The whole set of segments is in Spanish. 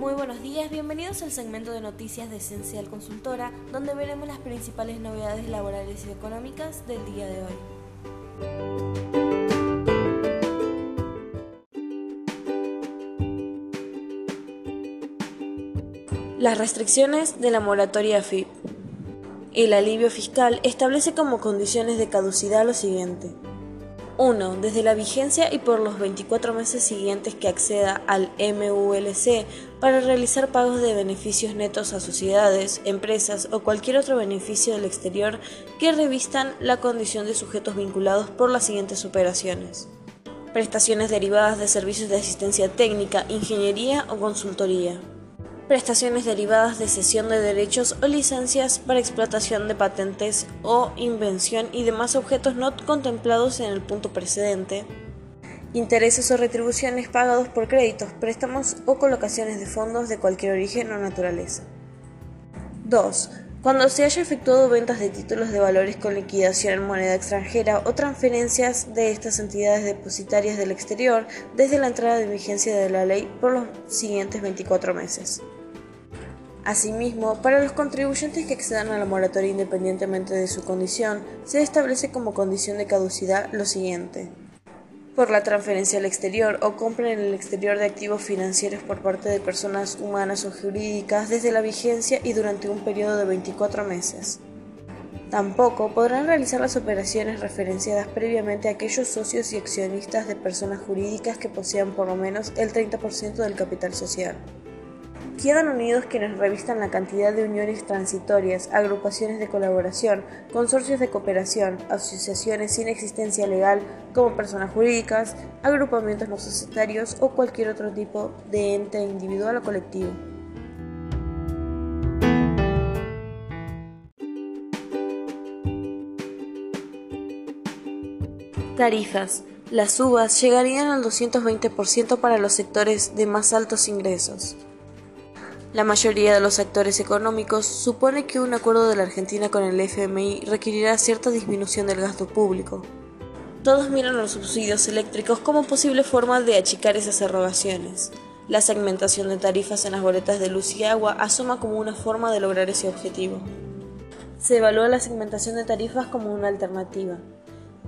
Muy buenos días, bienvenidos al segmento de noticias de Esencial Consultora, donde veremos las principales novedades laborales y económicas del día de hoy. Las restricciones de la moratoria FIP. El alivio fiscal establece como condiciones de caducidad lo siguiente. 1. Desde la vigencia y por los 24 meses siguientes que acceda al MULC para realizar pagos de beneficios netos a sociedades, empresas o cualquier otro beneficio del exterior que revistan la condición de sujetos vinculados por las siguientes operaciones. Prestaciones derivadas de servicios de asistencia técnica, ingeniería o consultoría prestaciones derivadas de cesión de derechos o licencias para explotación de patentes o invención y demás objetos no contemplados en el punto precedente, intereses o retribuciones pagados por créditos, préstamos o colocaciones de fondos de cualquier origen o naturaleza. 2. Cuando se haya efectuado ventas de títulos de valores con liquidación en moneda extranjera o transferencias de estas entidades depositarias del exterior desde la entrada de vigencia de la ley por los siguientes 24 meses. Asimismo, para los contribuyentes que accedan a la moratoria independientemente de su condición, se establece como condición de caducidad lo siguiente. Por la transferencia al exterior o compra en el exterior de activos financieros por parte de personas humanas o jurídicas desde la vigencia y durante un periodo de 24 meses. Tampoco podrán realizar las operaciones referenciadas previamente a aquellos socios y accionistas de personas jurídicas que posean por lo menos el 30% del capital social. Quedan unidos quienes revistan la cantidad de uniones transitorias, agrupaciones de colaboración, consorcios de cooperación, asociaciones sin existencia legal como personas jurídicas, agrupamientos no societarios o cualquier otro tipo de ente individual o colectivo. Tarifas. Las subas llegarían al 220% para los sectores de más altos ingresos. La mayoría de los actores económicos supone que un acuerdo de la Argentina con el FMI requerirá cierta disminución del gasto público. Todos miran los subsidios eléctricos como posible forma de achicar esas erogaciones. La segmentación de tarifas en las boletas de luz y agua asoma como una forma de lograr ese objetivo. Se evalúa la segmentación de tarifas como una alternativa.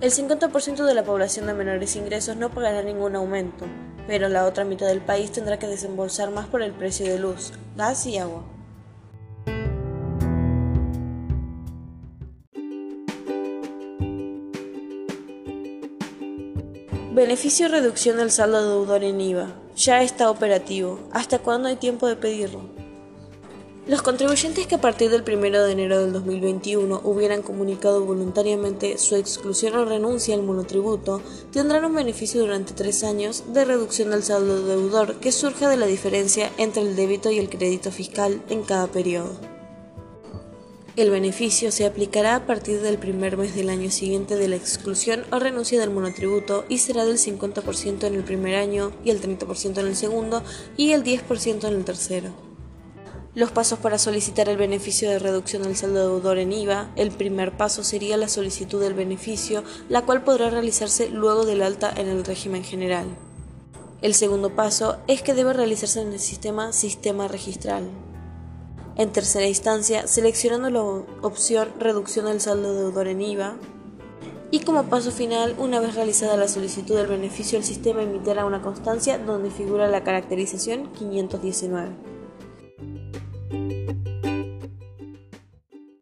El 50% de la población de menores ingresos no pagará ningún aumento, pero la otra mitad del país tendrá que desembolsar más por el precio de luz, gas y agua. Beneficio reducción del saldo deudor en IVA. Ya está operativo. ¿Hasta cuándo hay tiempo de pedirlo? Los contribuyentes que a partir del 1 de enero del 2021 hubieran comunicado voluntariamente su exclusión o renuncia al monotributo tendrán un beneficio durante tres años de reducción del saldo deudor que surge de la diferencia entre el débito y el crédito fiscal en cada periodo. El beneficio se aplicará a partir del primer mes del año siguiente de la exclusión o renuncia del monotributo y será del 50% en el primer año y el 30% en el segundo y el 10% en el tercero. Los pasos para solicitar el beneficio de reducción del saldo deudor en IVA. El primer paso sería la solicitud del beneficio, la cual podrá realizarse luego del alta en el régimen general. El segundo paso es que debe realizarse en el sistema Sistema Registral. En tercera instancia, seleccionando la opción Reducción del saldo deudor en IVA. Y como paso final, una vez realizada la solicitud del beneficio, el sistema emitirá una constancia donde figura la caracterización 519.